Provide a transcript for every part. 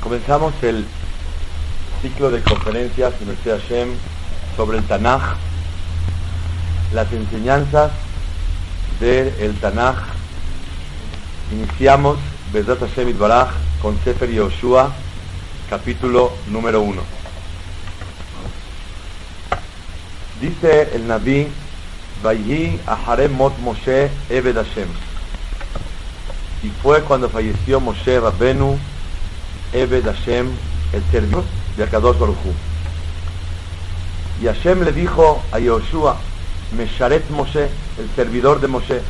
Comenzamos el ciclo de conferencias en el Hashem sobre el Tanaj, las enseñanzas del Tanaj. Iniciamos Bezat Hashem Itbaraj con Sefer Yoshua, capítulo número 1. Dice el Nabi, Vayhi Aharem Mot Moshe Ebed Hashem y fue cuando falleció Moshe Rabbenu, Ebed Hashem, el servidor de Akadosh Baruj Y Hashem le dijo a Yoshua, Mesharet Moshe, el servidor de Moshe,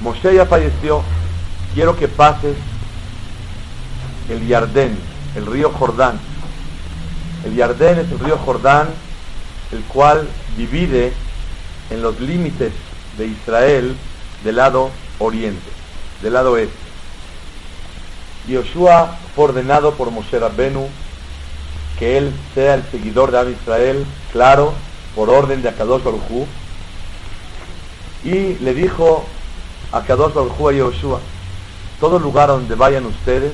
Moshe ya falleció, quiero que pases el Yardén, el río Jordán. El Yardén es el río Jordán, el cual divide en los límites de Israel del lado oriente, del lado este. Yoshua fue ordenado por Moshe Rabbenu que él sea el seguidor de Am Israel, claro, por orden de Akadosh Baruj y le dijo a Akadosh Baruj a Yoshua, todo lugar donde vayan ustedes,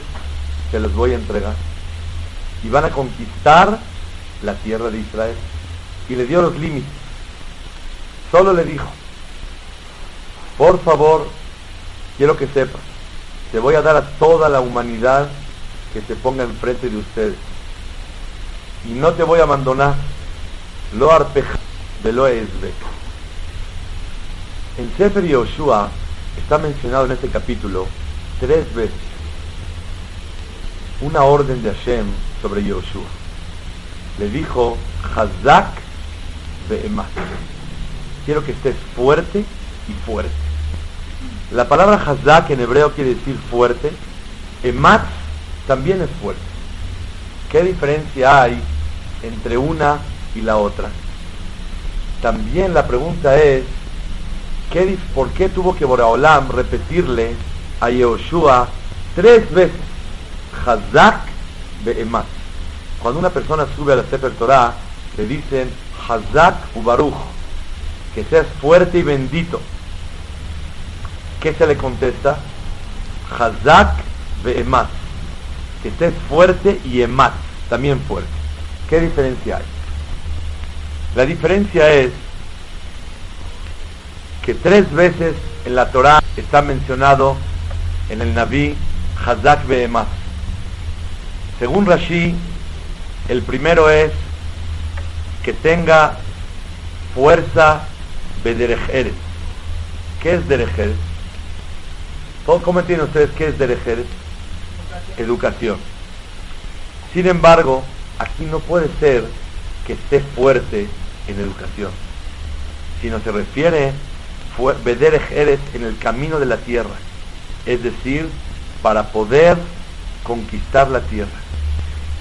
se los voy a entregar. Y van a conquistar la tierra de Israel. Y le dio los límites. Solo le dijo, por favor, quiero que sepas, te voy a dar a toda la humanidad que se ponga enfrente de ustedes. Y no te voy a abandonar. Lo arpeja de lo esbe. En Sefer Yoshua está mencionado en este capítulo tres veces una orden de Hashem sobre Yoshua. Le dijo, Hazak Be'emat. Quiero que estés fuerte y fuerte. La palabra Hazak en hebreo quiere decir fuerte. Emat también es fuerte. ¿Qué diferencia hay entre una y la otra? También la pregunta es, ¿qué, ¿por qué tuvo que Boraolam repetirle a Yehoshua tres veces Hazak Emat? Cuando una persona sube a la Sefer Torah, le dicen Hazak Ubaruch, que seas fuerte y bendito. ¿Qué se le contesta? Hazak ve emat. Que estés fuerte y emat, también fuerte. ¿Qué diferencia hay? La diferencia es que tres veces en la Torah está mencionado en el Naví Hazak ve emat. Según Rashi, el primero es que tenga fuerza Bederejeres. ¿Qué es Derejeres? ¿Cómo entienden ustedes qué es Derejer? Educación. Sin embargo, aquí no puede ser que esté fuerte en educación, sino se refiere Bederejeres en el camino de la tierra, es decir, para poder conquistar la tierra.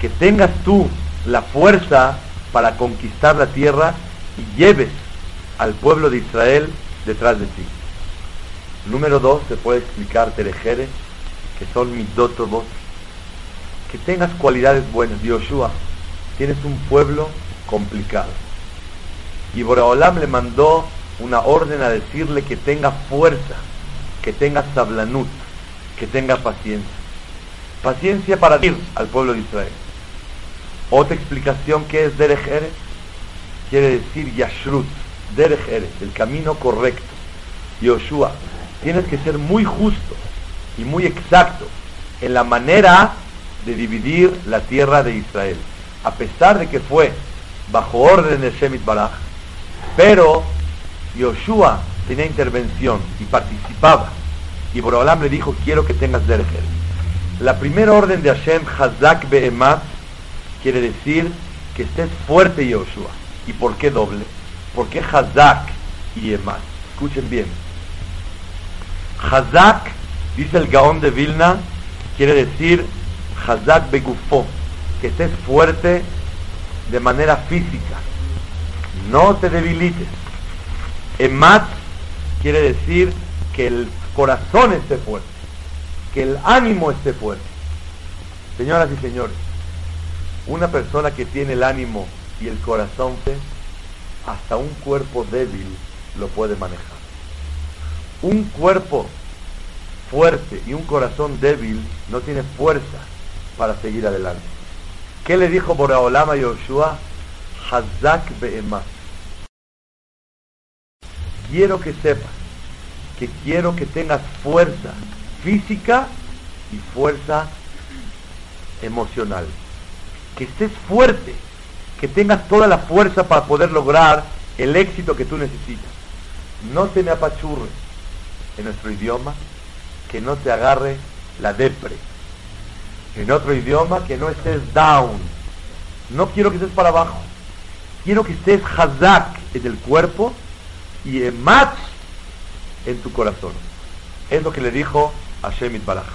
Que tengas tú la fuerza para conquistar la tierra y lleves al pueblo de Israel detrás de ti. Número dos, se puede explicar Terejeres, que son midotobot. Que tengas cualidades buenas. Yoshua, tienes un pueblo complicado. Y Boraholam le mandó una orden a decirle que tenga fuerza, que tenga sablanut, que tenga paciencia. Paciencia para ir al pueblo de Israel. Otra explicación que es Derech quiere decir Yashrut, Derech el camino correcto. Yoshua, tienes que ser muy justo y muy exacto en la manera de dividir la tierra de Israel. A pesar de que fue bajo orden de Shemit Baraj, pero Yoshua tenía intervención y participaba. Y Borolam le dijo, quiero que tengas Derger. La primera orden de Hashem, Hazak Be'emat, quiere decir que estés fuerte Yoshua. ¿Y por qué doble? ¿Por qué Hazak y Emat? Escuchen bien Hazak, dice el Gaón de Vilna, quiere decir Hazak Begufo, que estés fuerte de manera física, no te debilites. Emat quiere decir que el corazón esté fuerte, que el ánimo esté fuerte. Señoras y señores, una persona que tiene el ánimo y el corazón hasta un cuerpo débil lo puede manejar. Un cuerpo fuerte y un corazón débil no tiene fuerza para seguir adelante. ¿Qué le dijo Boraolama a Yoshua? Hazak be'emat. Quiero que sepas que quiero que tengas fuerza física y fuerza emocional. Que estés fuerte, que tengas toda la fuerza para poder lograr el éxito que tú necesitas. No te me apachurres en nuestro idioma, que no te agarre la depre. En otro idioma, que no estés down. No quiero que estés para abajo. Quiero que estés hazak en el cuerpo y emat en tu corazón. Es lo que le dijo a Shemit Baraj.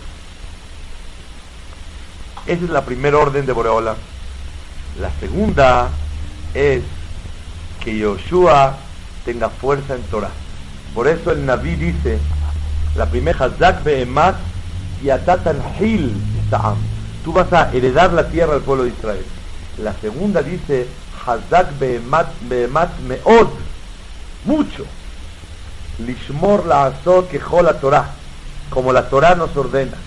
Esa es la primera orden de Boreola. La segunda es que Yoshua tenga fuerza en Torah. Por eso el Naví dice, la primera Hazak be'emat y atatan hil ta'am. Tú vas a heredar la tierra al pueblo de Israel. La segunda dice, Hazak be'emat be'emat me'od. Mucho. Lishmor la azot que la Torah. Como la Torah nos ordena.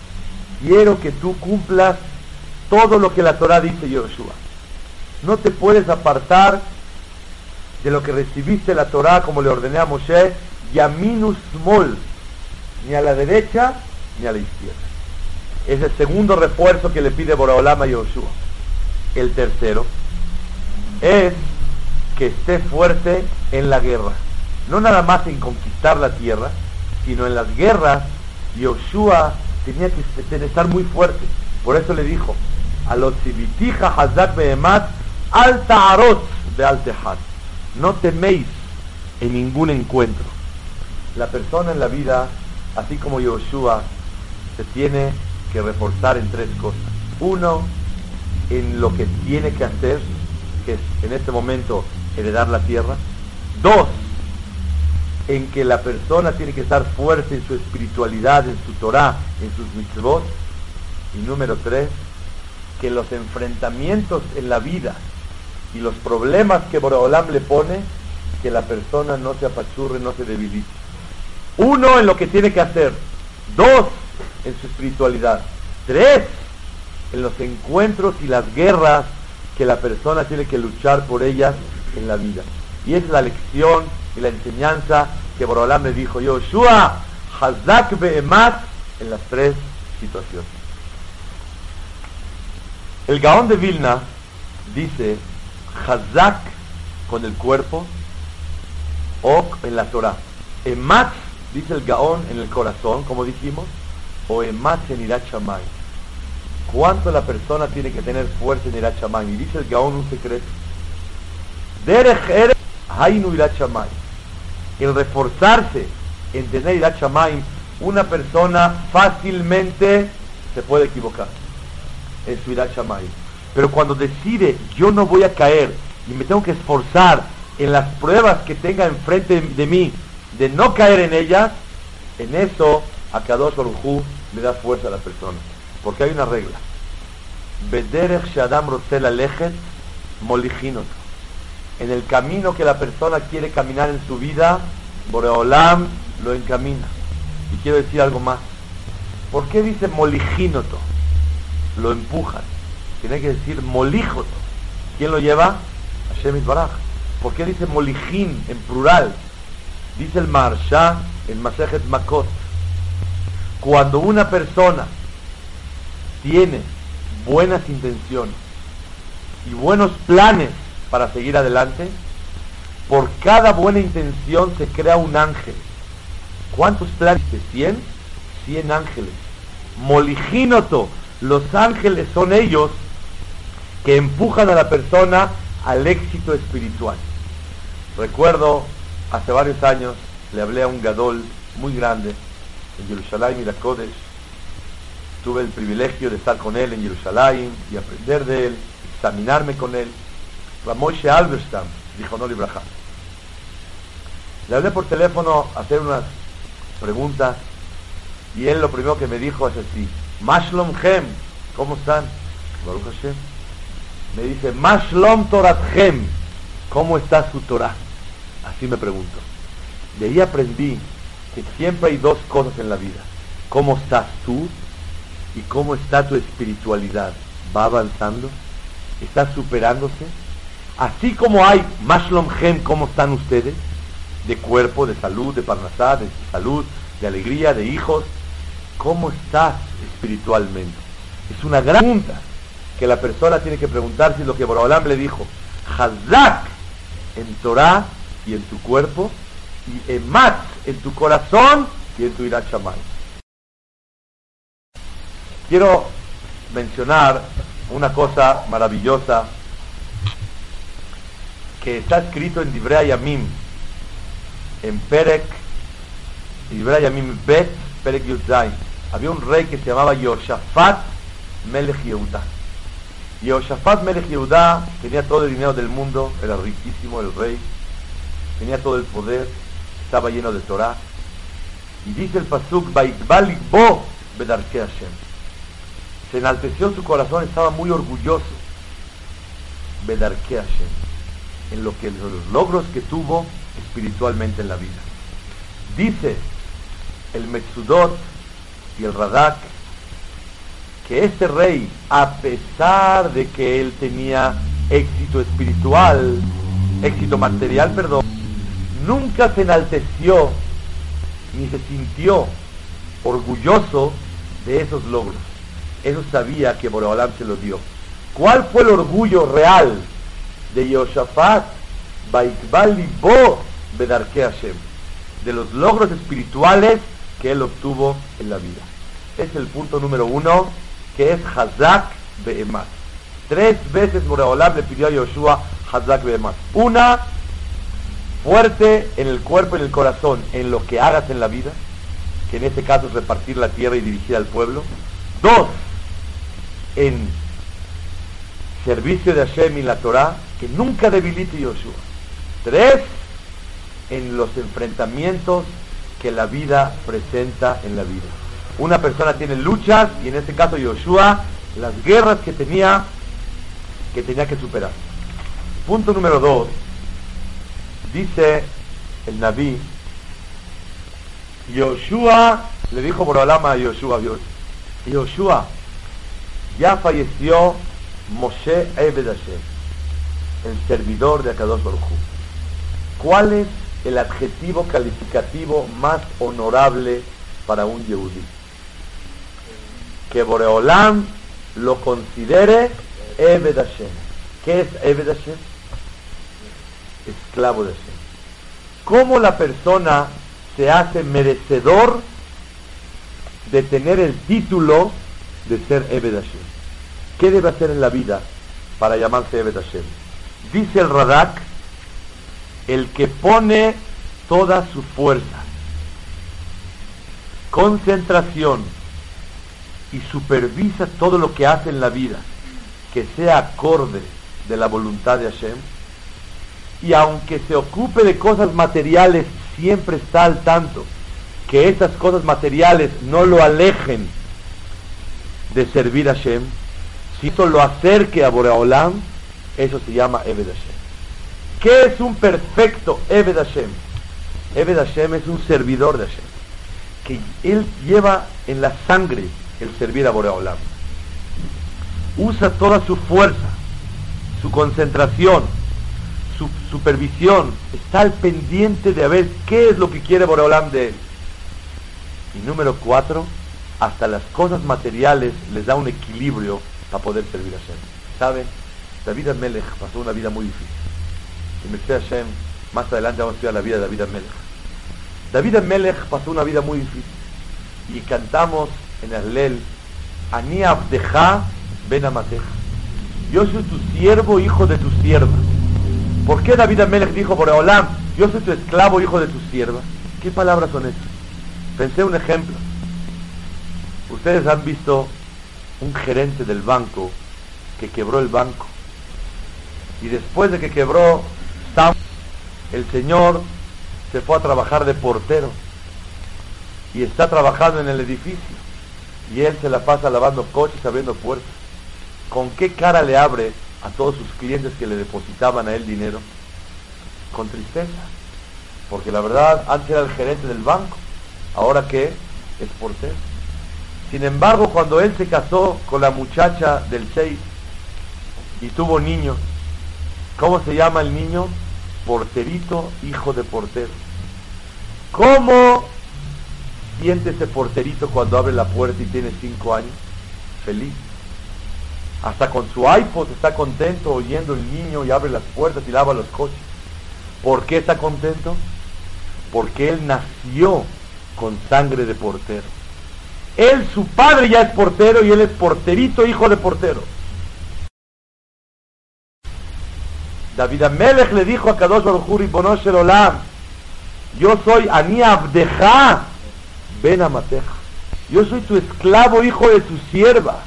Quiero que tú cumplas todo lo que la Torah dice Yoshua. No te puedes apartar de lo que recibiste la Torah como le ordené a Moshe, Yaminus Smol, ni a la derecha ni a la izquierda. Es el segundo refuerzo que le pide Boraolama a Yoshua. El tercero es que esté fuerte en la guerra. No nada más en conquistar la tierra, sino en las guerras, Yoshua tenía que estar muy fuerte. Por eso le dijo, a los hazak behemat alta arot de altejat. No teméis en ningún encuentro. La persona en la vida, así como Yoshua, se tiene que reforzar en tres cosas. Uno, en lo que tiene que hacer, que es en este momento heredar la tierra. Dos, en que la persona tiene que estar fuerte en su espiritualidad, en su Torah, en sus mitzvot. Y número tres, que los enfrentamientos en la vida y los problemas que Boreolam le pone, que la persona no se apachurre, no se debilite. Uno, en lo que tiene que hacer. Dos, en su espiritualidad. Tres, en los encuentros y las guerras que la persona tiene que luchar por ellas en la vida. Y es la lección y la enseñanza que Borolam le dijo, Yoshua, Hazak Be'emat, en las tres situaciones. El Gaón de Vilna dice, Hazak con el cuerpo, o en la Torah. Emat, dice el Gaón, en el corazón, como dijimos, o Emat en Irat ¿Cuánto la persona tiene que tener fuerza en Irat Y dice el Gaón un secreto. Derech Ere, Hainu Irat el reforzarse en tener Irat una persona fácilmente se puede equivocar en su Irat Pero cuando decide, yo no voy a caer y me tengo que esforzar en las pruebas que tenga enfrente de mí, de no caer en ellas, en eso a Kadosh Baruj le da fuerza a la persona. Porque hay una regla. Shadam en el camino que la persona quiere caminar en su vida, Boreolam lo encamina. Y quiero decir algo más. ¿Por qué dice moligínoto? Lo empujan. Tiene que decir molíjoto. ¿Quién lo lleva? Hashem Baraj. ¿Por qué dice molijín en plural? Dice el Marsha en Masejet Makot. Cuando una persona tiene buenas intenciones y buenos planes para seguir adelante, por cada buena intención se crea un ángel. ¿Cuántos planes? ¿100? 100 ángeles. Moligínoto, los ángeles son ellos que empujan a la persona al éxito espiritual. Recuerdo, hace varios años, le hablé a un gadol muy grande en Jerusalén y la Kodesh. Tuve el privilegio de estar con él en Jerusalén y aprender de él, examinarme con él. Ramoshe Alberstam, dijo no Libraja. Le hablé por teléfono a hacer unas preguntas y él lo primero que me dijo es así, Mashlom Hem, ¿cómo están? Baruch. Me dice, Mashlom Torat Hem, ¿cómo está su Torah? Así me pregunto. De ahí aprendí que siempre hay dos cosas en la vida. ¿Cómo estás tú? ¿Y cómo está tu espiritualidad? ¿Va avanzando? ¿Está superándose? Así como hay Mashlom Hem, ¿cómo están ustedes? De cuerpo, de salud, de parnasá, de salud, de alegría, de hijos. ¿Cómo estás espiritualmente? Es una gran pregunta que la persona tiene que preguntarse lo que Borobalam le dijo. Hazak en Torah y en tu cuerpo y Emat en tu corazón y en tu Irat Quiero mencionar una cosa maravillosa que está escrito en Dibrea Yamim, en Perek, Dibrea Yamim Bet, Perek Yudzain. Había un rey que se llamaba Yoshafat Melech Yehuda. Yoshafat Melech Yehuda tenía todo el dinero del mundo, era riquísimo el rey, tenía todo el poder, estaba lleno de Torah. Y dice el Pasuk, Bo Bedarke. Se enalteció su corazón, estaba muy orgulloso. Bedarke. En lo que los logros que tuvo espiritualmente en la vida. Dice el Metsudot y el Radak que este rey, a pesar de que él tenía éxito espiritual, éxito material, perdón, nunca se enalteció ni se sintió orgulloso de esos logros. Eso sabía que Boreolam se lo dio. ¿Cuál fue el orgullo real de Yoshafat? Bo Bedarke Hashem. De los logros espirituales que él obtuvo en la vida. Es el punto número uno, que es Hazak Be'emat. Tres veces Boreolam le pidió a Yoshua Hazak Be'emat. Una, fuerte en el cuerpo y en el corazón, en lo que hagas en la vida, que en este caso es repartir la tierra y dirigir al pueblo. Dos, en servicio de Hashem y la Torah, que nunca debilite Yoshua. Tres, en los enfrentamientos que la vida presenta en la vida. Una persona tiene luchas y en este caso Yoshua, las guerras que tenía que tenía que superar. Punto número dos, Dice el Naví, Yoshua, le dijo Borolama a Yoshua, Yoshua, ya falleció Moshe Ebed el servidor de Akadosh Baruj ¿Cuál es el adjetivo calificativo más honorable para un Yehudi? Que Boreolam lo considere Ebed ¿Qué es Ebed esclavo de Hashem. ¿Cómo la persona se hace merecedor de tener el título de ser Ebed Hashem? ¿Qué debe hacer en la vida para llamarse Ebed Hashem? Dice el Radak, el que pone toda su fuerza, concentración y supervisa todo lo que hace en la vida, que sea acorde de la voluntad de Hashem, y aunque se ocupe de cosas materiales, siempre está al tanto que esas cosas materiales no lo alejen de servir a Hashem, si esto lo acerque a Boreolam, eso se llama Eved Hashem. ¿Qué es un perfecto Eved Hashem? Eved Hashem es un servidor de Hashem, que él lleva en la sangre el servir a Boreolam. Usa toda su fuerza, su concentración, su supervisión, está al pendiente de ver qué es lo que quiere Boreolam de él. Y número cuatro, hasta las cosas materiales les da un equilibrio para poder servir a Hashem. ¿Saben? David Amelech pasó una vida muy difícil. Y me a Hashem, más adelante vamos a estudiar la vida de David Amelech. David Amelech pasó una vida muy difícil. Y cantamos en el Lel, Ani Abdeja Ben Amateja. Yo soy tu siervo, hijo de tu sierva. ¿Por qué David Amelech dijo por Olam, yo soy tu esclavo, hijo de tu sierva? ¿Qué palabras son estas? Pensé un ejemplo. Ustedes han visto un gerente del banco que quebró el banco. Y después de que quebró, el señor se fue a trabajar de portero. Y está trabajando en el edificio. Y él se la pasa lavando coches, abriendo puertas. ¿Con qué cara le abre a todos sus clientes que le depositaban a él dinero? Con tristeza. Porque la verdad, antes era el gerente del banco. Ahora que es portero. Sin embargo, cuando él se casó con la muchacha del 6 y tuvo niños, ¿cómo se llama el niño? Porterito, hijo de portero. ¿Cómo siente ese porterito cuando abre la puerta y tiene 5 años? Feliz. Hasta con su iPod está contento oyendo el niño y abre las puertas y lava los coches. ¿Por qué está contento? Porque él nació con sangre de portero. Él, su padre ya es portero y él es porterito, hijo de portero. David Amelech le dijo a Kadosh Baruj y Bonoshel Olam, yo soy Ani Abdeja, Ben Amateja. Yo soy tu esclavo, hijo de tu sierva.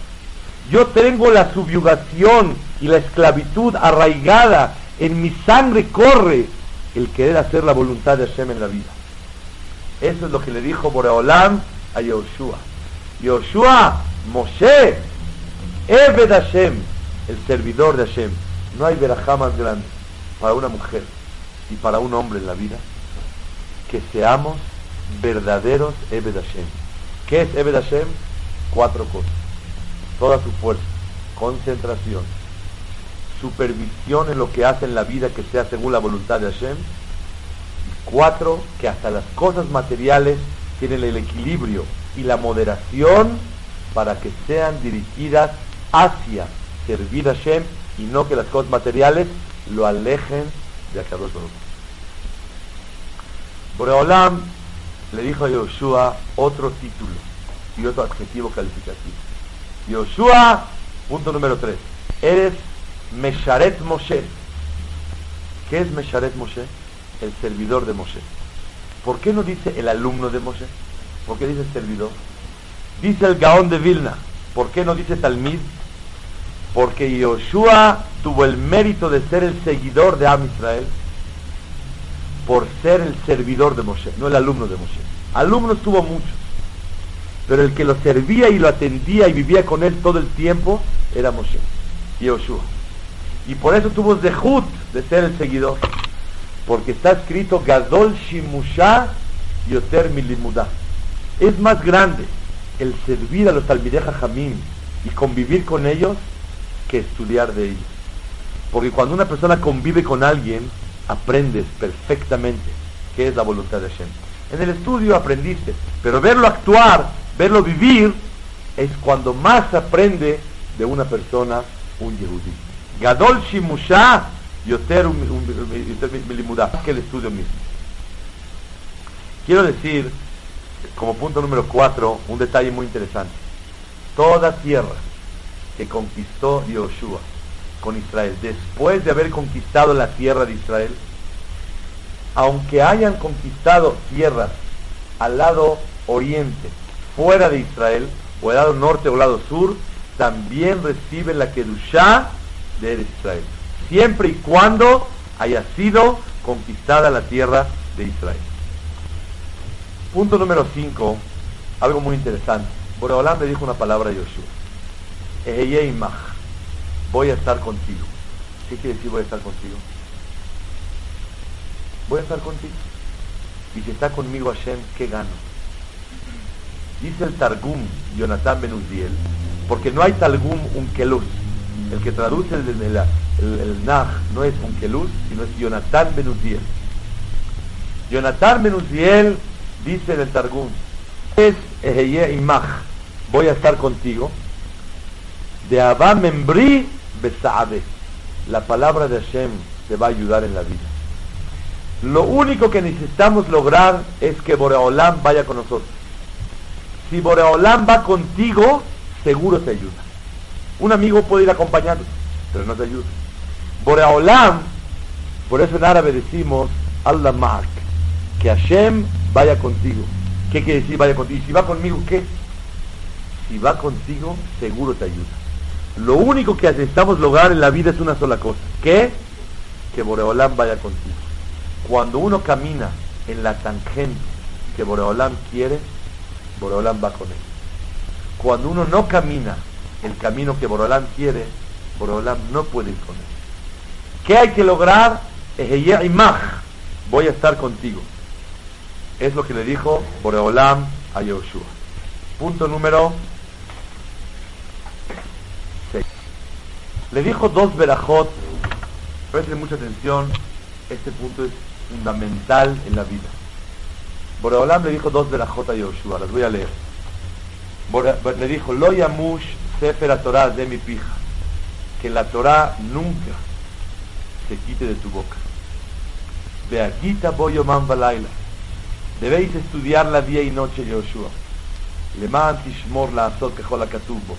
Yo tengo la subyugación y la esclavitud arraigada. En mi sangre corre el querer hacer la voluntad de Hashem en la vida. Eso es lo que le dijo Boreolam a Yoshua. Yoshua, Moshe, Ebed Hashem, el servidor de Hashem. No hay verajá más grande para una mujer y para un hombre en la vida que seamos verdaderos Ebed Hashem. ¿Qué es Ebed Hashem? Cuatro cosas. Toda su fuerza, concentración, supervisión en lo que hace en la vida que sea según la voluntad de Hashem. Y cuatro, que hasta las cosas materiales tienen el equilibrio y la moderación para que sean dirigidas hacia servir a Hashem y no que las cosas materiales lo alejen de Akadosh Baruch. Boreolam le dijo a Yoshua otro título y otro adjetivo calificativo. Yoshua, punto número 3, eres Mesharet Moshe. ¿Qué es Mesharet Moshe? El servidor de Moshe. ¿Por qué no dice el alumno de Moshe? ¿Por qué dice servidor? Dice el Gaón de Vilna. ¿Por qué no dice Talmid? Porque Yoshua tuvo el mérito de ser el seguidor de Am Israel por ser el servidor de Moshe, no el alumno de Moshe. Alumnos tuvo muchos, pero el que lo servía y lo atendía y vivía con él todo el tiempo era Moshe, Yoshua. Y por eso tuvo Zehut de ser el seguidor, porque está escrito Gadol Shimusha Yoter Milimudah. Es más grande el servir a los Talmideja y convivir con ellos que estudiar de ellos. Porque cuando una persona convive con alguien, aprendes perfectamente qué es la voluntad de Hashem. En el estudio aprendiste, pero verlo actuar, verlo vivir, es cuando más aprende de una persona un Yehudi. Gadol Shimusha Yoter que el estudio mismo. Quiero decir, como punto número cuatro, un detalle muy interesante. Toda tierra que conquistó Yoshua con Israel, después de haber conquistado la tierra de Israel, aunque hayan conquistado tierras al lado oriente, fuera de Israel, o al lado norte o al lado sur, también reciben la Kedushá de Israel, siempre y cuando haya sido conquistada la tierra de Israel. Punto número 5, algo muy interesante. Boreolam le dijo una palabra a Yoshua voy a estar contigo. ¿Qué quiere decir voy a estar contigo? Voy a estar contigo. Y si está conmigo Hashem, ¿qué gano? Dice el Targum, Jonathan Benuziel, porque no hay Targum Unkelus. El que traduce el, el, el, Nah no es Unkelus, sino es Jonathan Benuziel. Jonathan Benuziel dice en el Targum, es Eheye Imach, voy a estar contigo de Abba Membri Besaade. La palabra de Hashem te va a ayudar en la vida. Lo único que necesitamos lograr es que Boreolam vaya con nosotros. Si Boreolam va contigo, seguro te ayuda. Un amigo puede ir acompañando, pero no te ayuda. Boreolam, por eso en árabe decimos Allah Mark, que Hashem vaya contigo, ¿Qué quiere decir vaya contigo? ¿Y si va conmigo qué? Si va contigo, seguro te ayuda. Lo único que necesitamos lograr en la vida es una sola cosa. ¿Qué? Que Boreolam vaya contigo. Cuando uno camina en la tangente que Boreolam quiere, Boreolam va con él. Cuando uno no camina el camino que Boreolam quiere, Boreolam no puede ir con él. ¿Qué hay que lograr? Voy a estar contigo. Es lo que le dijo Boreolam a Yoshua. Punto número 6. Le dijo dos verajot. Presten mucha atención. Este punto es fundamental en la vida. Boreolam le dijo dos verajot a Yoshua. Las voy a leer. Le dijo, Lo sefer Torah de mi pija. Que la Torah nunca se quite de tu boca. Beakita boyoman balaila Debéis estudiarla día y noche, Yoshua. Le tishmor la azot la katubo.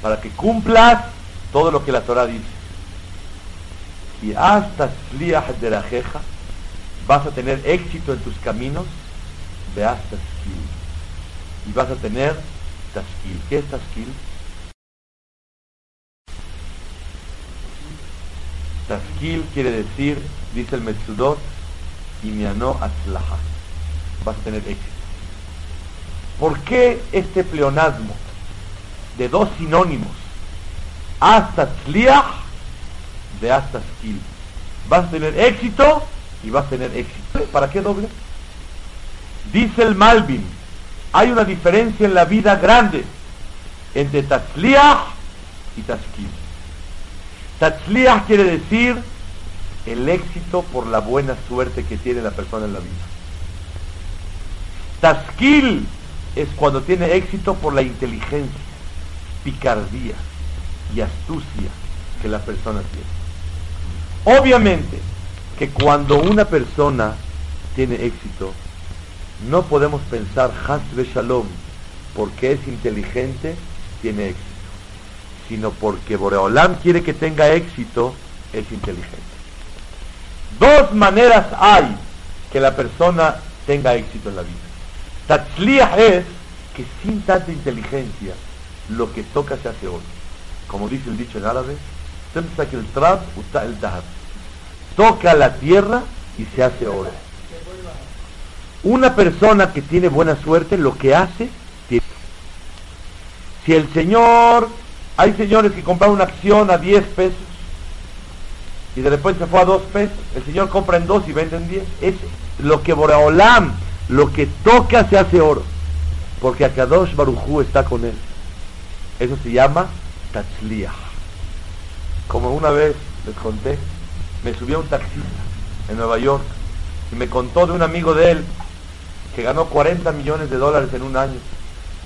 Para que cumplas todo lo que la Torah dice. Y hasta sliach de la jeja, vas a tener éxito en tus caminos. De hasta Y vas a tener taskil. ¿Qué es taskil? Taskil quiere decir, dice el Metsudot, imiano atzlaha vas a tener éxito. ¿Por qué este pleonasmo de dos sinónimos? Hasta tzliach de hasta skill. Vas a tener éxito y vas a tener éxito. ¿Para qué doble? Dice el Malvin, hay una diferencia en la vida grande entre tatzliach y taskil. Tatzliach quiere decir el éxito por la buena suerte que tiene la persona en la vida. Taskil es cuando tiene éxito por la inteligencia, picardía y astucia que la persona tiene. Obviamente que cuando una persona tiene éxito, no podemos pensar Hasbe Shalom porque es inteligente, tiene éxito, sino porque Boreolam quiere que tenga éxito, es inteligente. Dos maneras hay que la persona tenga éxito en la vida. Tatzliah es que sin tanta inteligencia lo que toca se hace oro. Como dice el dicho en árabe, el trap el Toca la tierra y se hace oro. Una persona que tiene buena suerte, lo que hace, si el señor, hay señores que compran una acción a 10 pesos y de repente se fue a 2 pesos, el señor compra en 2 y vende en 10, es lo que Boreolam lo que toca se hace oro. Porque Akadosh Barujú está con él. Eso se llama Tatzliah. Como una vez les conté, me subió un taxista en Nueva York y me contó de un amigo de él ganó 40 millones de dólares en un año.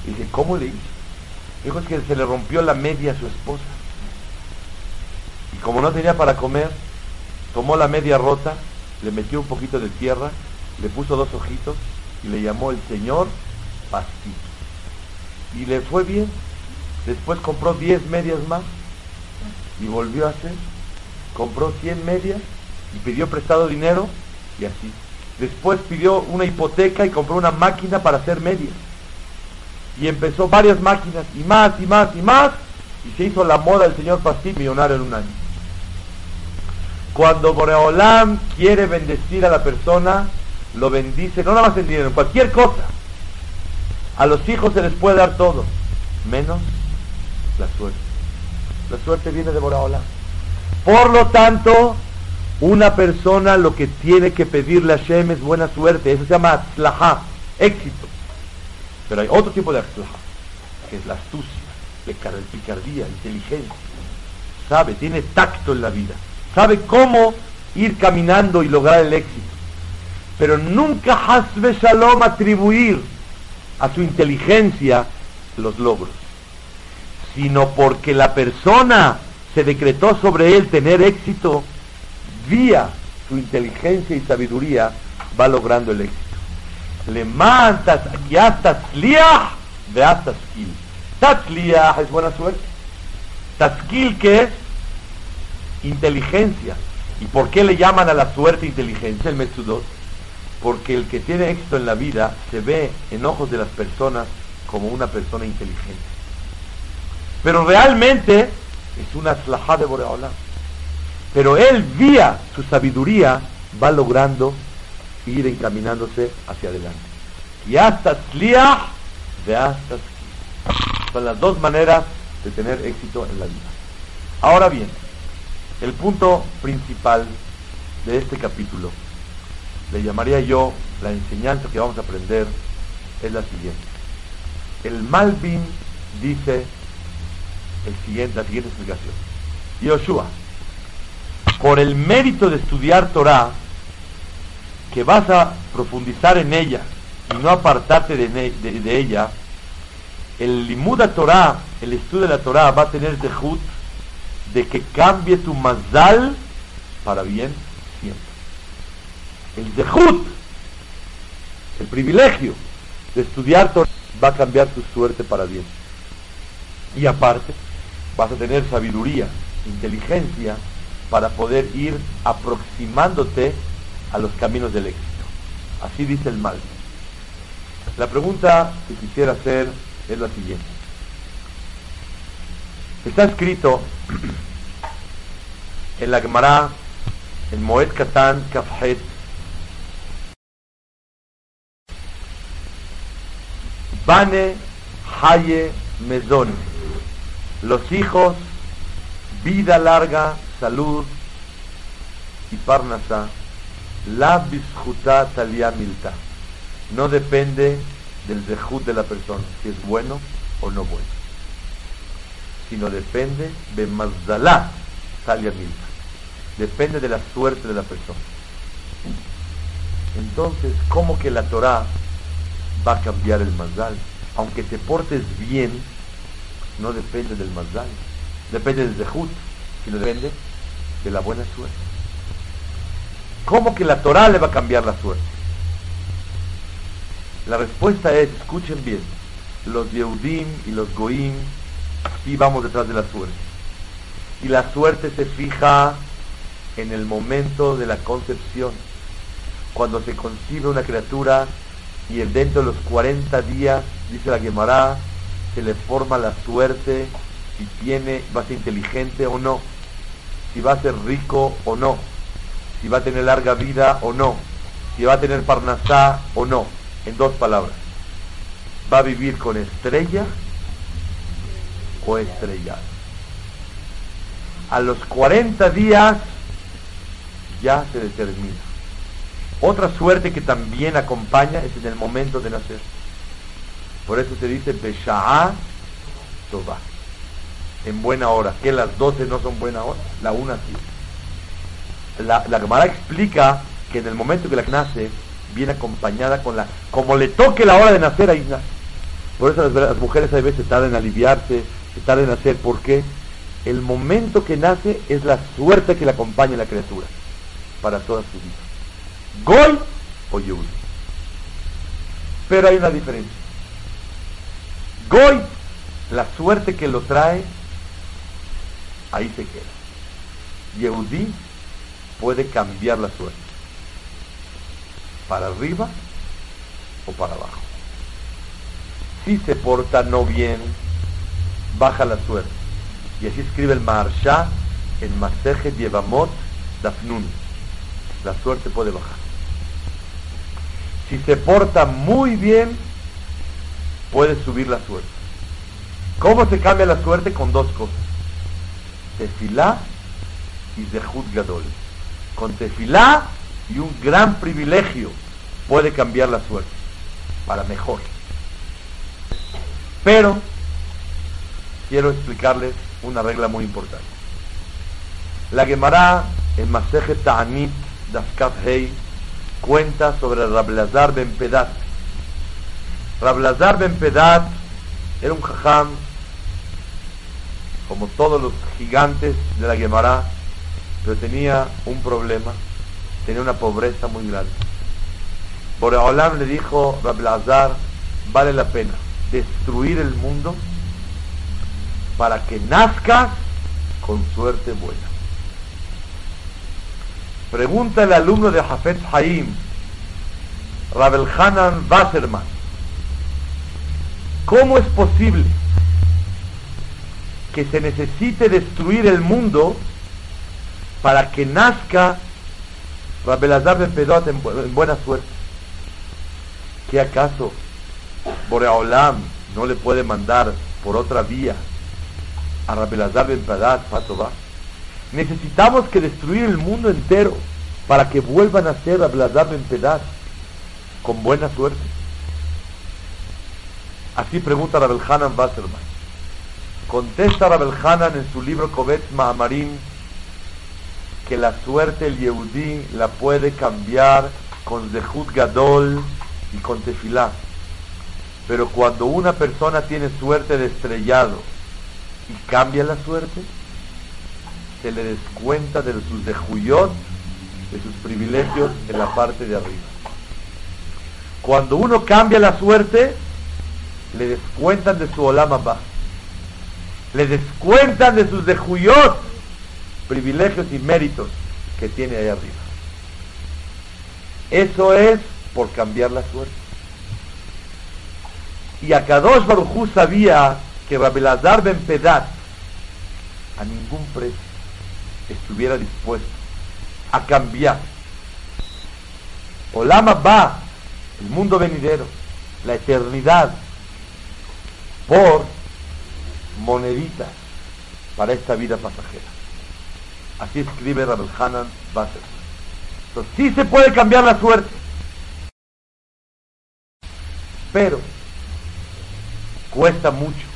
Y dije, ¿cómo le hizo? Dijo es que se le rompió la media a su esposa. Y como no tenía para comer, tomó la media rota, le metió un poquito de tierra, le puso dos ojitos y le llamó el señor Pastito. Y le fue bien. Después compró 10 medias más y volvió a hacer. Compró 100 medias y pidió prestado dinero y así. Después pidió una hipoteca y compró una máquina para hacer medias. Y empezó varias máquinas y más y más y más y se hizo la moda del señor Pastito millonario en un año. Cuando Boreolam quiere bendecir a la persona, lo bendice, no nada más en dinero, en cualquier cosa. A los hijos se les puede dar todo, menos la suerte. La suerte viene de Borahola. Por lo tanto, una persona lo que tiene que pedirle a Hashem es buena suerte. Eso se llama atzlaha, éxito. Pero hay otro tipo de atzlaha, que es la astucia, la picardía, inteligencia. Sabe, tiene tacto en la vida. Sabe cómo ir caminando y lograr el éxito pero nunca Hasbe Shalom atribuir a su inteligencia los logros, sino porque la persona se decretó sobre él tener éxito, vía su inteligencia y sabiduría va logrando el éxito. Le mantas y hasta de hasta. Tatzliah es buena suerte. Taskil que es inteligencia. ¿Y por qué le llaman a la suerte inteligencia el Metsudot? Porque el que tiene éxito en la vida se ve en ojos de las personas como una persona inteligente. Pero realmente es una slajá de Boreola. Pero él, vía su sabiduría, va logrando ir encaminándose hacia adelante. Y hasta sliah de hasta Son las dos maneras de tener éxito en la vida. Ahora bien, el punto principal de este capítulo, le llamaría yo la enseñanza que vamos a aprender, es la siguiente. El Malvin dice el la siguiente explicación. Yoshua, por el mérito de estudiar Torah, que vas a profundizar en ella y no apartarte de, ella, el limuda Torah, el estudio de la Torah va a tener dejut de que cambie tu mazal para bien siempre. El dejut, el privilegio de estudiar Torah va a cambiar tu suerte para bien. Y aparte, vas a tener sabiduría, inteligencia para poder ir aproximándote a los caminos del éxito. Así dice el mal. La pregunta que quisiera hacer es la siguiente. Está escrito en la Gemara, en Moed Katan Kafhet, Bane Haye Mezon, los hijos, vida larga, salud y parnasa, la bisjuta talia milta. No depende del zehut de la persona, si es bueno o no bueno. Sino depende de mazdalá talia milta. Depende de la suerte de la persona. Entonces, ¿cómo que la Torah va a cambiar el mazdal? Aunque te portes bien, no depende del mazdal. Depende del zehut, sino depende de la buena suerte. ¿Cómo que la Torah le va a cambiar la suerte? La respuesta es, escuchen bien, los Yehudim y los Goim, sí vamos detrás de la suerte. Y la suerte se fija en el momento de la concepción, cuando se concibe una criatura y dentro de los 40 días, dice la Gemara, se le forma la suerte si tiene, va a ser inteligente o no, si va a ser rico o no, si va a tener larga vida o no, si va a tener parnasá o no. En dos palabras, ¿va a vivir con estrella o estrellado? A los 40 días ya se determina. Otra suerte que también acompaña es en el momento de nacer. Por eso se dice Besha'a Toba. En buena hora. Que las 12 no son buena hora, la una sí la, la Gemara explica que en el momento que la nace, viene acompañada con la, como le toque la hora de nacer, ahí nace. Por eso las, mujeres a veces tardan en aliviarse, se tardan en nacer, porque el momento que nace es la suerte que le acompaña a la criatura para toda su vida. Gol o Yul. Pero hay una diferencia. Goy, la suerte que lo trae, ahí se queda. Yehudi puede cambiar la suerte. Para arriba o para abajo. Si se porta no bien, baja la suerte. Y así escribe el Maharsha en Maseje Yevamot Dafnun. La suerte puede bajar. Si se porta muy bien, puede subir la suerte. ¿Cómo se cambia la suerte? Con dos cosas. Tefilá y Zehut Gadol con tefilá y un gran privilegio puede cambiar la suerte para mejor. Pero quiero explicarles una regla muy importante. La Gemara en Masejet Ta'anit Dafkaf Hei cuenta sobre Rablazar ben Pedat. Rablazar ben Pedat era un jajam como todos los gigantes de la Gemara pero tenía un problema, tenía una pobreza muy grande. Boreolam le dijo, Rablazar, vale la pena destruir el mundo para que nazcas con suerte buena. Pregunta el alumno de Jafet Haim, Rabel Hanan Wasserman, ¿cómo es posible que se necesite destruir el mundo para que nazca Rabelazar Ben Pedot en, en buena suerte? ¿Qué acaso Boreolam no le puede mandar por otra vía a Rabelazar Ben Pedot? Necesitamos que destruir el mundo entero para que vuelvan a ser Rabelazar Ben Pedot con buena suerte. Así pregunta Rabel Hanan. Contesta Rabel Hanan en su libro Kovetz Mahamarim que la suerte el Yehudí la puede cambiar con Zehut Gadol y con Tefilá. Pero cuando una persona tiene suerte de estrellado y cambia la suerte, se le descuenta de sus dejuyot, de sus privilegios en la parte de arriba. Cuando uno cambia la suerte, le descuentan de su olama Le descuentan de sus dejuyot, privilegios y méritos que tiene ahí arriba. Eso es por cambiar la suerte. Y Akadosh Barujú sabía que Rabelazar Ben Pedat a ningún precio estuviera dispuesto a cambiar. Olama va, el mundo venidero, la eternidad, por moneditas para esta vida pasajera. Así escribe Rabel Hanan Basser. Entonces, sí se puede cambiar la suerte. Pero cuesta mucho,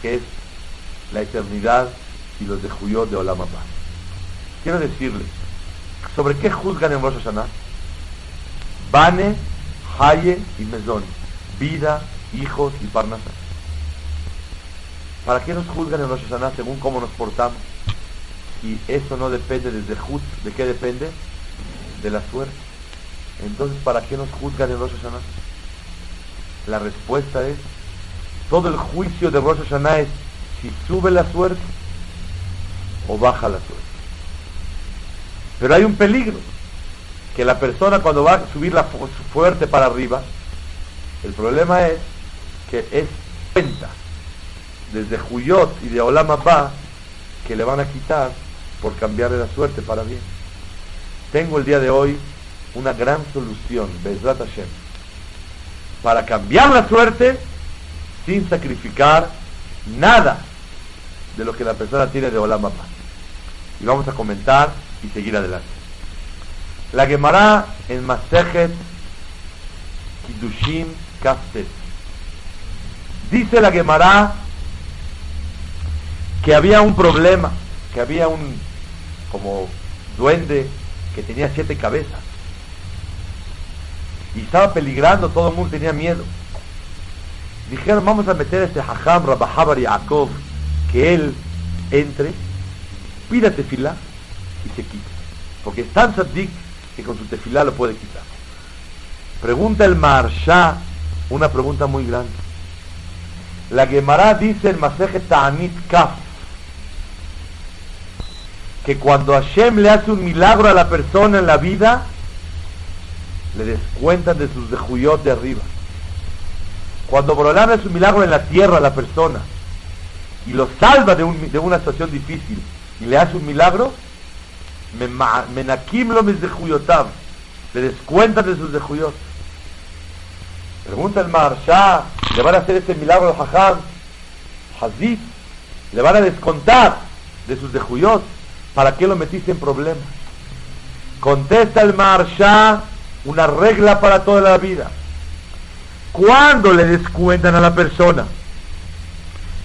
que es la eternidad y los de Juyot de Olam. Quiero decirles, ¿sobre qué juzgan en Rosh Hashanah? Bane, Haye y Mezón. Vida, hijos y Parnasá. ¿Para qué nos juzgan en Rosh Hashanah según cómo nos portamos? Y eso no depende desde Juz. ¿De qué depende? De la suerte. Entonces, ¿para qué nos juzgan en Rosh Hashanah? La respuesta es, todo el juicio de Rosh Hashanah es si sube la suerte o baja la suerte. Pero hay un peligro, que la persona cuando va a subir la fuerte para arriba, el problema es que es cuenta desde Juyot y de Olama Ba que le van a quitar por cambiarle la suerte para bien. Tengo el día de hoy una gran solución, Bezrat Hashem, para cambiar la suerte sin sacrificar nada de lo que la persona tiene de Olama Ba. Y vamos a comentar y seguir adelante. La Gemara en Masejet Kidushim Kaftet. Dice la Gemara que había un problema, que había un como duende que tenía siete cabezas. Y estaba peligrando, todo el mundo tenía miedo. Dijeron, vamos a meter a este Hajam Rabahabar Yaakov, que él entre, pida tefilá y se quite. Porque es tan sadik que con su tefilá lo puede quitar. Pregunta el Marsha una pregunta muy grande. La Gemara dice en Maseje Ta'anit Kaf que cuando Hashem le hace un milagro a la persona en la vida, le descuentan de sus dejuyot de arriba. Cuando Borolán hace un milagro en la tierra a la persona y lo salva de, un, de una situación difícil y le hace un milagro, menakim lo mis dejuyotav, le descuentan de sus dejuyot. Pregunta el Marsha, ¿le van a hacer ese milagro al? Hazid, le van a descontar de sus dejuyot. ¿Para qué lo metiste en problemas? Contesta el Marsha una regla para toda la vida. Cuando le descuentan a la persona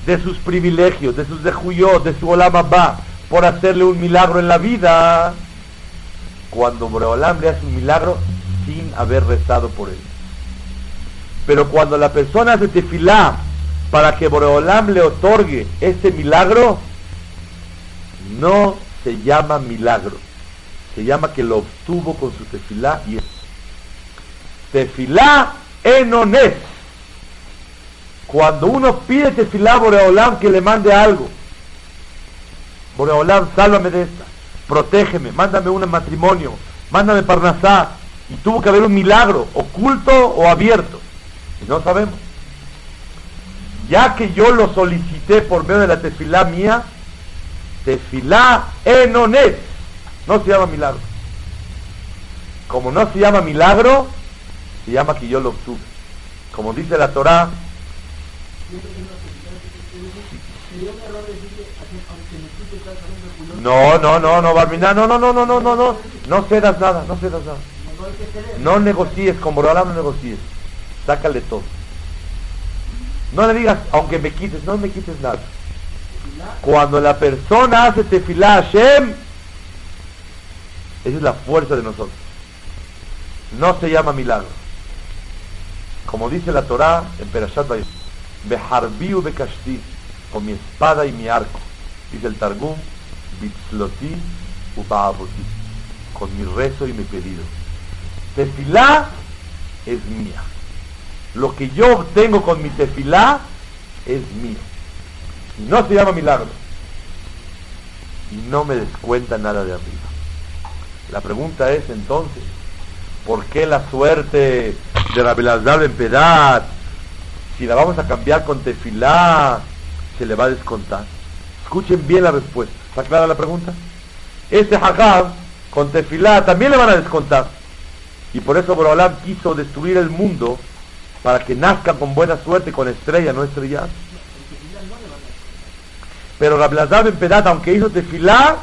de sus privilegios, de sus dejuyot, de su olama ba, por hacerle un milagro en la vida, cuando Boreolam le hace un milagro sin haber rezado por él. Pero cuando la persona hace tefilá para que Boreolam le otorgue ese milagro, no se llama milagro. Se llama que lo obtuvo con su tefilá y tefilá enones. Cuando uno pide tefilá Boreolam que le mande algo. Boreolam, sálvame de esta. Protégeme, mándame un matrimonio, mándame parnasá, Y tuvo que haber un milagro, oculto o abierto. Y no sabemos. Ya que yo lo solicité por medio de la tefilá mía, tefilá enonet, no se llama milagro. Como no se llama milagro, se llama que yo lo obtuve. Como dice la Torá, no, no, no, no, Barmina, no, no, no, no, no, no, no, no cedas nada, no cedas nada. No negocies, con Borolam no negocies. Sácale todo. No le digas, aunque me quites, no me quites nada. Cuando la persona hace tefilá a esa es la fuerza de nosotros. No se llama milagro. Como dice la Torá en Perashat Beharbiu Bekashti, con mi espada y mi arco. Dice el Targum, Bitzloti Ubaaboti, con mi rezo y mi pedido. Tefilá es mía. Lo que yo obtengo con mi tefilá es mío. Y no se llama milagro. Y no me descuenta nada de arriba. La pregunta es entonces, ¿por qué la suerte de la Belazar en Pedad, si la vamos a cambiar con tefilá, se le va a descontar? Escuchen bien la respuesta. ¿Está clara la pregunta? Este hajab con tefilá también le van a descontar. Y por eso Borolam quiso destruir el mundo para que nazca con buena suerte, con estrella, no estrellas. Pero Rablazar en Pedat, aunque hizo tefilá,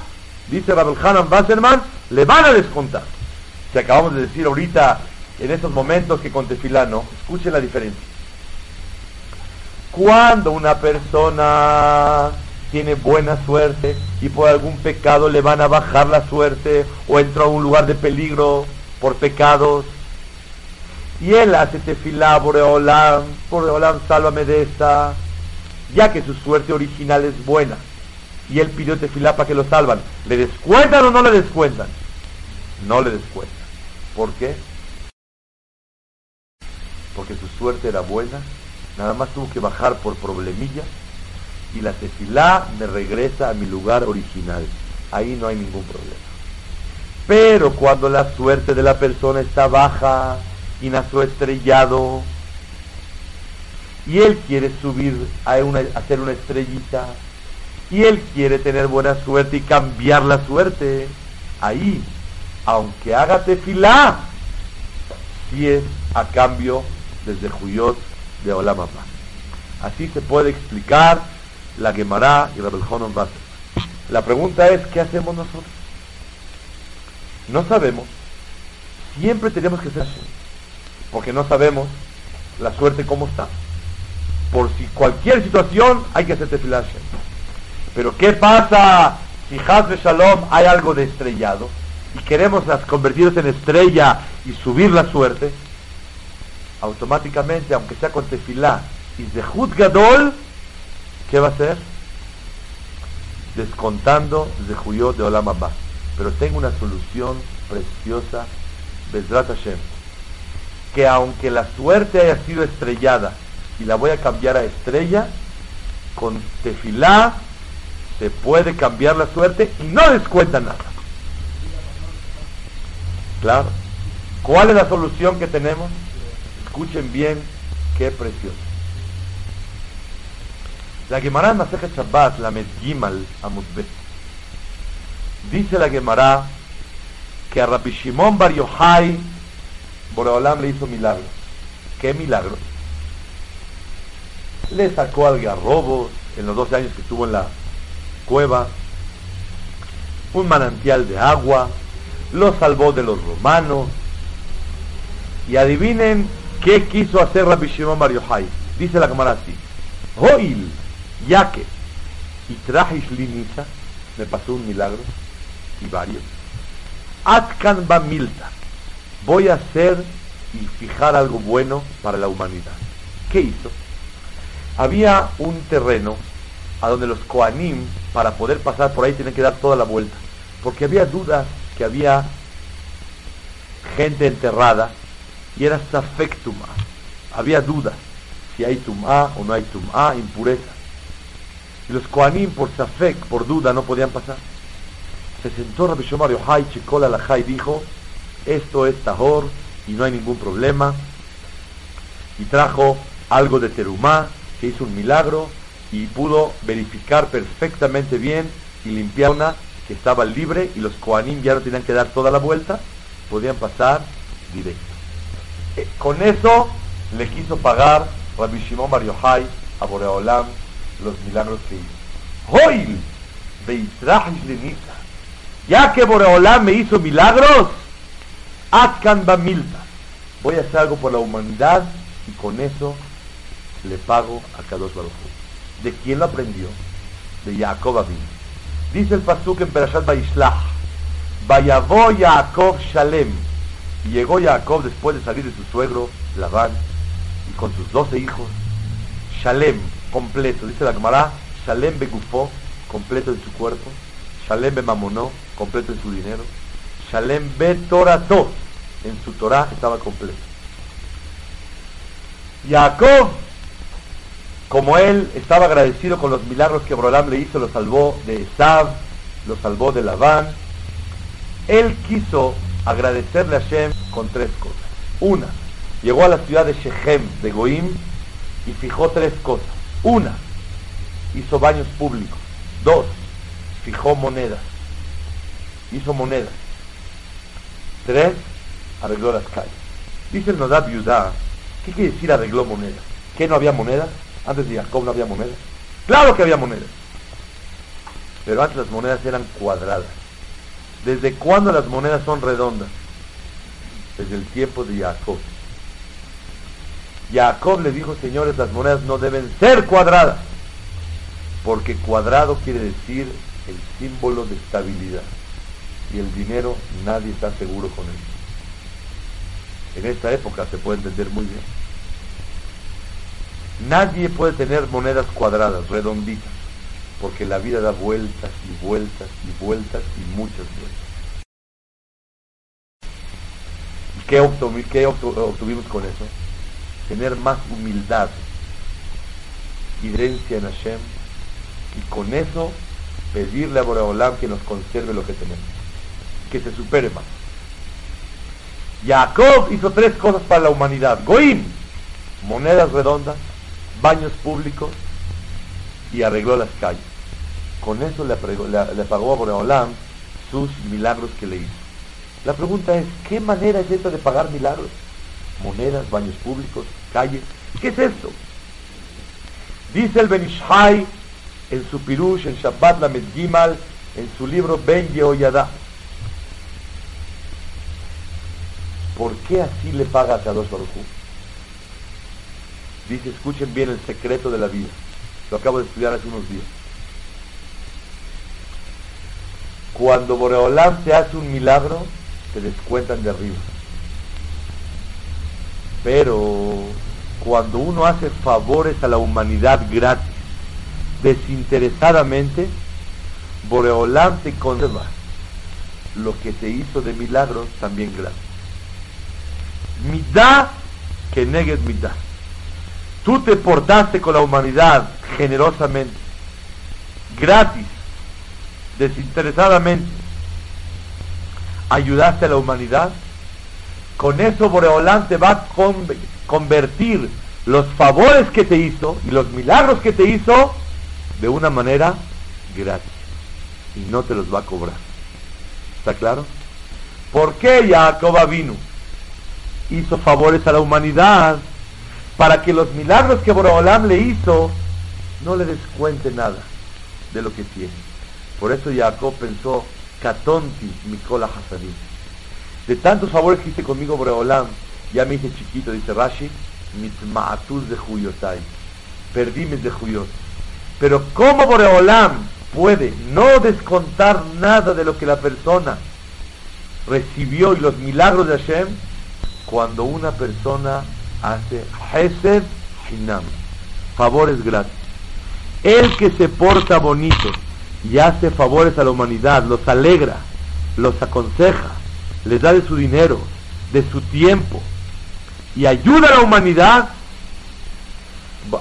dice Rabel Hanan Wasserman, le van a descontar. Si acabamos de decir ahorita, en estos momentos, que con tefilá no, escuchen la diferencia. Cuando una persona tiene buena suerte y por algún pecado le van a bajar la suerte o entra a un lugar de peligro por pecados y él hace tefilá Boreolam, Boreolam sálvame de esta, ya que su suerte original es buena y él pidió tefilá para que lo salvan, ¿le descuentan o no le descuentan? No le descuentan. ¿Por qué? Porque su suerte era buena, nada más tuvo que bajar por problemillas y la tefilá me regresa a mi lugar original. Ahí no hay ningún problema. Pero cuando la suerte de la persona está baja y nació estrellado y él quiere subir a, una, a hacer una estrellita y él quiere tener buena suerte y cambiar la suerte, ahí, aunque haga tefilá, si es a cambio desde Juyot de Olamapa. Así se puede explicar la Gemara y la Beljonon La pregunta es, ¿qué hacemos nosotros? No sabemos. Siempre tenemos que ser así. Porque no sabemos la suerte cómo está. Por si cualquier situación hay que hacer tefilah Pero ¿qué pasa si de Shalom hay algo de estrellado y queremos las en estrella y subir la suerte? Automáticamente, aunque sea con tefilá y Zehut Gadol, ¿qué va a hacer? Descontando Zehuyot de Olam Abba. Pero tengo una solución preciosa, Bezrat Hashem, que aunque la suerte haya sido estrellada y la voy a cambiar a estrella, con tefilá se puede cambiar la suerte y no descuenta nada. Claro. ¿Cuál es la solución que tenemos? Escuchen bien, qué precioso. La Gemara en Masejet Shabbat, la Medgimal Amuzbet. Dice la Gemara que a Rabbi Shimon Bar Yochai, Boreolam le hizo milagros. ¿Qué milagros? Le sacó al garrobo en los 12 años que estuvo en la cueva, un manantial de agua, lo salvó de los romanos. Y adivinen qué quiso hacer Rabbi Shimon Bar Yochai. Dice la Gemara así: Hoil ya que y traje Liniza, me pasó un milagro y varios. Atkan Milta, voy a hacer y fijar algo bueno para la humanidad. ¿Qué hizo? Había un terreno a donde los Koanim, para poder pasar por ahí, tienen que dar toda la vuelta. Porque había dudas que había gente enterrada y era Safek Había dudas si hay Tumá o no hay Tumá, impureza. Y los Koanim, por Safek, por duda, no podían pasar. Se sentó Rabbi Shomar Yohai, Chikola la y dijo, esto es Tahor y no hay ningún problema. Y trajo algo de Terumá, que hizo un milagro y pudo verificar perfectamente bien y limpiar una que estaba libre y los Koanim ya no tenían que dar toda la vuelta, podían pasar directo. Eh, con eso le quiso pagar Rabbi Shimon Bar a Boreolam los milagros que hizo. ¡Hoy! Ya que Boreolam me hizo milagros, Atkan Bamilta. Voy a hacer algo por la humanidad y con eso le pago a Kadosh Baruch ¿De quién lo aprendió? De Jacob Abin. Dice el pasuk en Perashat Baishlach, Vayavó Jacob Shalem. Y llegó Jacob después de salir de su suegro, Labán, y con sus doce hijos, Shalem, completo. Dice la Gemara, Shalem Begufó, completo en su cuerpo, Shalem Bemamonó, completo en su dinero, Shalem Betorato, en su Torah estaba completo. Jacob como él estaba agradecido con los milagros que Abraham le hizo, lo salvó de Esab, lo salvó de Labán, él quiso agradecerle a Shem con tres cosas. Una, llegó a la ciudad de Shechem, de Goim, y fijó tres cosas. Una, hizo baños públicos. Dos, fijó monedas. Hizo monedas. Tres, arregló las calles. Dice el Nodab Yudá, ¿qué quiere decir arregló monedas? ¿Que no había monedas? Antes de Jacob no había monedas. Claro que había monedas. Pero antes las monedas eran cuadradas. ¿Desde cuándo las monedas son redondas? Desde el tiempo de Jacob. Jacob le dijo, señores, las monedas no deben ser cuadradas. Porque cuadrado quiere decir el símbolo de estabilidad. Y el dinero nadie está seguro con él. En esta época se puede entender muy bien. Nadie puede tener monedas cuadradas, redonditas, porque la vida da vueltas y vueltas y vueltas y muchas vueltas. ¿Y qué, obtuvimos con eso? Tener más humildad y herencia en Hashem y con eso pedirle a Boreolam que nos conserve lo que tenemos, que se supere más. Jacob hizo tres cosas para la humanidad. Goim, monedas redondas, baños públicos y arregló las calles. Con eso le, pagó a Boreolam sus milagros que le hizo. La pregunta es, ¿qué manera es esta de pagar milagros? Monedas, baños públicos, calles. ¿Qué es esto? Dice el Benishai en su Pirush, en Shabbat la Gimal, en su libro Ben Yehoyada. ¿Por qué así le paga a Kadosh Baruch Dice, escuchen bien el secreto de la vida. Lo acabo de estudiar hace unos días. Cuando Boreolam se hace un milagro, se descuentan de arriba. Pero cuando uno hace favores a la humanidad gratis, desinteresadamente, Boreolam te conserva lo que se hizo de milagros también gratis. Midá que negues midá. Tú te portaste con la humanidad generosamente, gratis, desinteresadamente. Ayudaste a la humanidad. Con eso Boreolán te va a convertir los favores que te hizo y los milagros que te hizo de una manera gratis. Y no te los va a cobrar. ¿Está claro? ¿Por qué Jacob vino? Hizo favores a la humanidad para que los milagros que Boraholam le hizo no le descuente nada de lo que tiene. Por eso Jacob pensó, Katonti Mikola Hasadim. De tantos favores que hice conmigo Boraholam, ya me hice chiquito, dice Rashi, mitma'atus de Juyotai. Perdí mis de Juyot. Pero ¿cómo Boreolam puede no descontar nada de lo que la persona recibió y los milagros de Hashem cuando una persona hace Hesed Hinam, favores gratis. El que se porta bonito y hace favores a la humanidad, los alegra, los aconseja, les da de su dinero, de su tiempo y ayuda a la humanidad,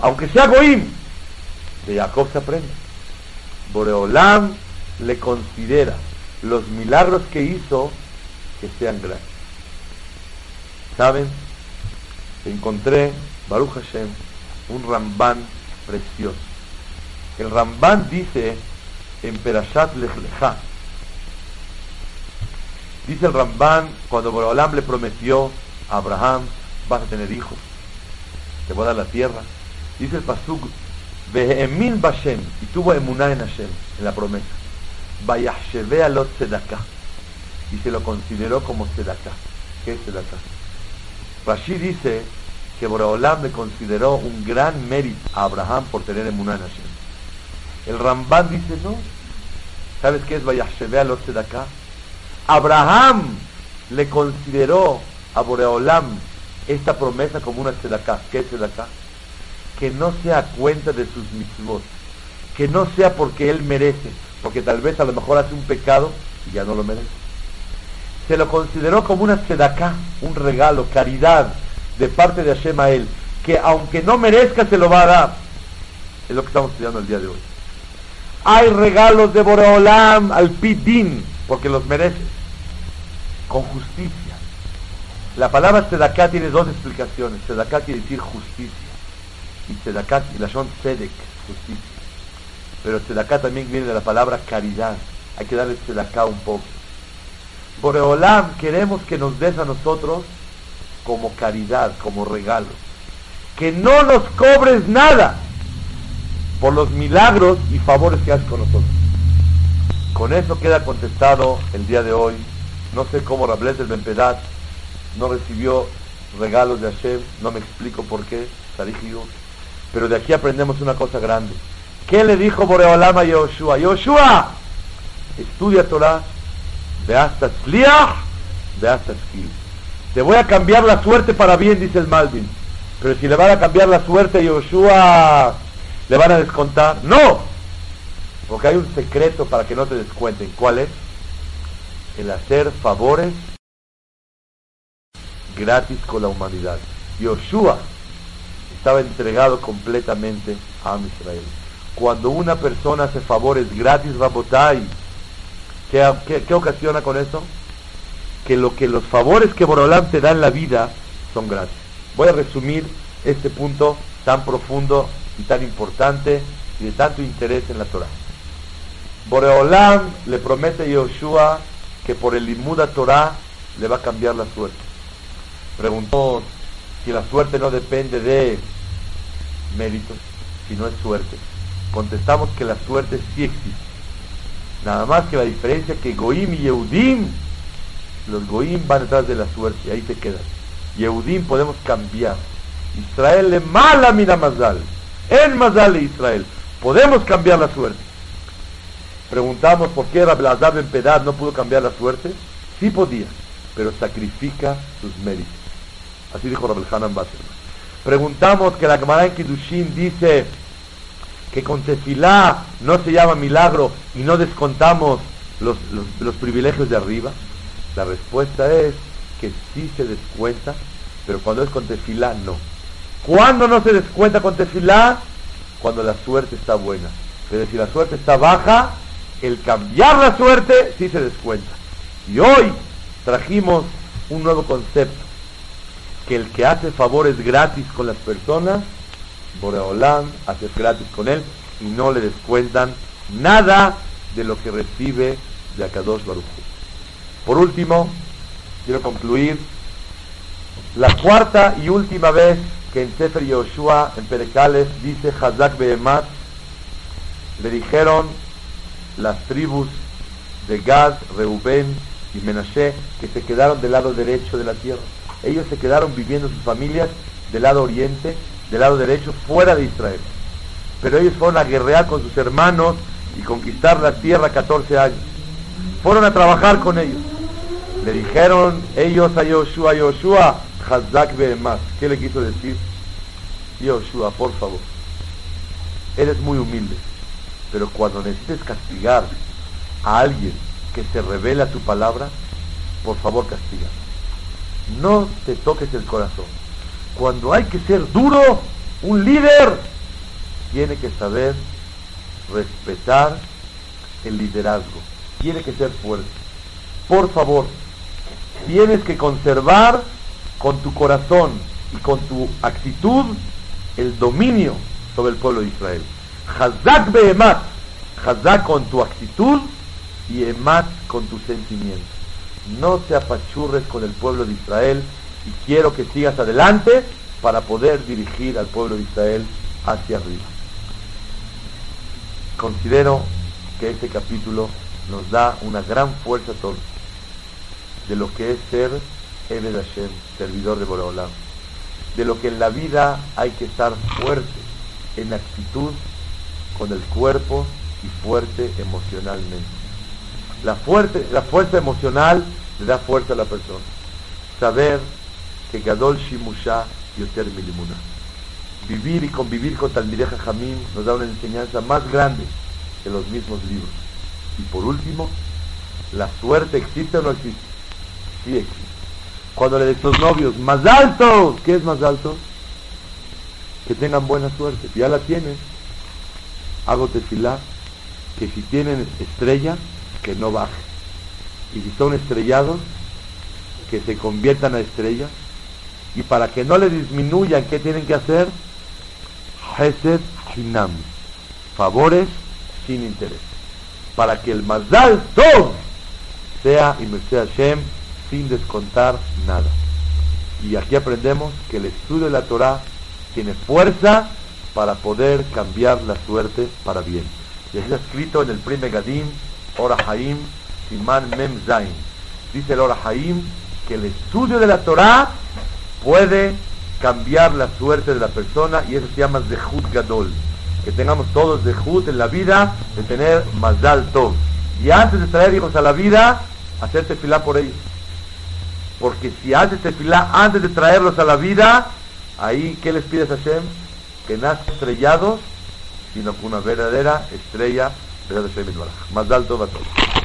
aunque sea Goim, de Jacob se aprende. Boreolam le considera los milagros que hizo que sean gratis. ¿Saben? Encontré, Baruch Hashem, un Ramban precioso. El Ramban dice en Perashat Lech dice el Ramban, cuando Borolam le prometió a Abraham, vas a tener hijos, te voy a dar la tierra. Dice el Pasuk, Vehemin Bashem, y tuvo emuná en Hashem, en la promesa. Vayasheve lot tzedakah, y se lo consideró como tzedakah. ¿Qué es tzedakah? Rashi dice que Boreolam le consideró un gran mérito a Abraham por tener en Hashem. El Ramban dice no. ¿Sabes qué es Vayasheve lot tzedakah? Abraham le consideró a Boreolam esta promesa como una tzedakah. ¿Qué es tzedakah? Que no sea cuenta de sus mitzvot. Que no sea porque él merece. Porque tal vez a lo mejor hace un pecado y ya no lo merece. Se lo consideró como una tzedakah, un regalo, caridad de parte de Hashem a él. Que aunque no merezca se lo va a dar. Es lo que estamos estudiando el día de hoy. Hay regalos de Boreolam al Pidin, porque los merece. Con justicia la palabra tzedaká tiene dos explicaciones. Tzedaká quiere decir justicia. Y tzedaká, y la son tzedek, justicia. Pero tzedaká también viene de la palabra caridad. Hay que darle tzedaká un poco. Por Olam queremos que nos des a nosotros como caridad, como regalo. Que no nos cobres nada por los milagros y favores que haces con nosotros. Con eso queda contestado el día de hoy. No sé cómo Rables del Bempedat no recibió regalos de Hashem, no me explico por qué, pero de aquí aprendemos una cosa grande. ¿Qué le dijo Boreolam a Yoshua? Yoshua, estudia Torah, de hasta Tzliach, de hasta Skill. Te voy a cambiar la suerte para bien, dice el Malvin. Pero si le van a cambiar la suerte a Yoshua, ¿le van a descontar? No, porque hay un secreto para que no te descuenten. ¿Cuál es? El hacer favores gratis con la humanidad. Yoshua estaba entregado completamente a Israel. Cuando una persona hace favores gratis, Rabotai, ¿qué, qué, ocasiona con eso? Que lo que los favores que Borolam te da en la vida son gratis. Voy a resumir este punto tan profundo y tan importante y de tanto interés en la Torah. Boreolam le promete a Yoshua que por el Limuda Torah le va a cambiar la suerte. Preguntó si la suerte no depende de méritos, si no es suerte. Contestamos que la suerte sí existe. Nada más que la diferencia que Goim y Yehudim, los Goim van detrás de la suerte, ahí se quedan. Yehudim podemos cambiar. Israel le mala mira Mazal. En Mazal de Israel. Podemos cambiar la suerte. Preguntamos por qué Rabelazar en Pedad no pudo cambiar la suerte. Sí podía, pero sacrifica sus méritos. Así dijo Rabel Hanan Preguntamos que la Gemara en Kiddushin dice que con tefilá no se llama milagro y no descontamos los, los, privilegios de arriba. La respuesta es que sí se descuenta, pero cuando es con tefilá no. ¿Cuándo no se descuenta con tefilá? Cuando la suerte está buena. Pero si la suerte está baja, el cambiar la suerte sí se descuenta. Y hoy trajimos un nuevo concepto que el que hace favores gratis con las personas, Boreolán hace gratis con él y no le descuentan nada de lo que recibe de Akadosh Baruch. Por último, quiero concluir la cuarta y última vez que en Sefer Yoshua, en Perecales, dice Hazak Behemat, le dijeron las tribus de Gad, Reuben y Menashe que se quedaron del lado derecho de la tierra ellos se quedaron viviendo sus familias del lado oriente, del lado derecho, fuera de Israel. Pero ellos fueron a guerrear con sus hermanos y conquistar la tierra 14 años. Fueron a trabajar con ellos. Le dijeron ellos a Yoshua, Yoshua, Hazak más. ¿Qué le quiso decir? Yoshua, por favor, eres muy humilde, pero cuando necesites castigar a alguien que se revela tu palabra, por favor castiga no te toques el corazón. Cuando hay que ser duro, un líder tiene que saber respetar el liderazgo, tiene que ser fuerte. Por favor, tienes que conservar con tu corazón y con tu actitud el dominio sobre el pueblo de Israel. Hazak behemat, Hazak con tu actitud y emat con tu sentimiento. No te apachurres con el pueblo de Israel y quiero que sigas adelante para poder dirigir al pueblo de Israel hacia arriba. Considero que este capítulo nos da una gran fuerza a de lo que es ser Ebed Hashem, servidor de Boreolam, de lo que en la vida hay que estar fuerte en actitud con el cuerpo y fuerte emocionalmente. La, fuerte, la fuerza emocional le da fuerza a la persona. Saber que Gadol Shimusha Yoter Milimuna. Vivir y convivir con Talmideja Jamim nos da una enseñanza más grande que los mismos libros. Y por último, ¿la suerte existe o no existe? Sí existe. Cuando le de estos novios, más altos, ¿qué es más alto? Que tengan buena suerte. Ya la tienen, hago tefilá, que si tienen estrella, que no baje. Y si son estrellados, que se conviertan a estrellas. Y para que no le disminuyan, ¿qué tienen que hacer? Hesed Hinam. Favores sin interés. Para que el Mazal Tov sea, y merced Hashem, sin descontar nada. Y aquí aprendemos que el estudio de la Torah tiene fuerza para poder cambiar la suerte para bien. Y está escrito en el primer Gadim, Ora Haim, Siman Mem Zain. Dice el Ora Haim que el estudio de la Torah puede cambiar la suerte de la persona y eso se llama Zehut Gadol. Que tengamos todos Zehut en la vida de tener Mazal Tov. Y antes de traer hijos a la vida, hacerte filar por ellos. Porque si haces tefilá antes de traerlos a la vida, ahí, ¿qué les pides a Hashem? Que nazcan estrellados, sino con una verdadera estrella de Hashem Más alto va todo.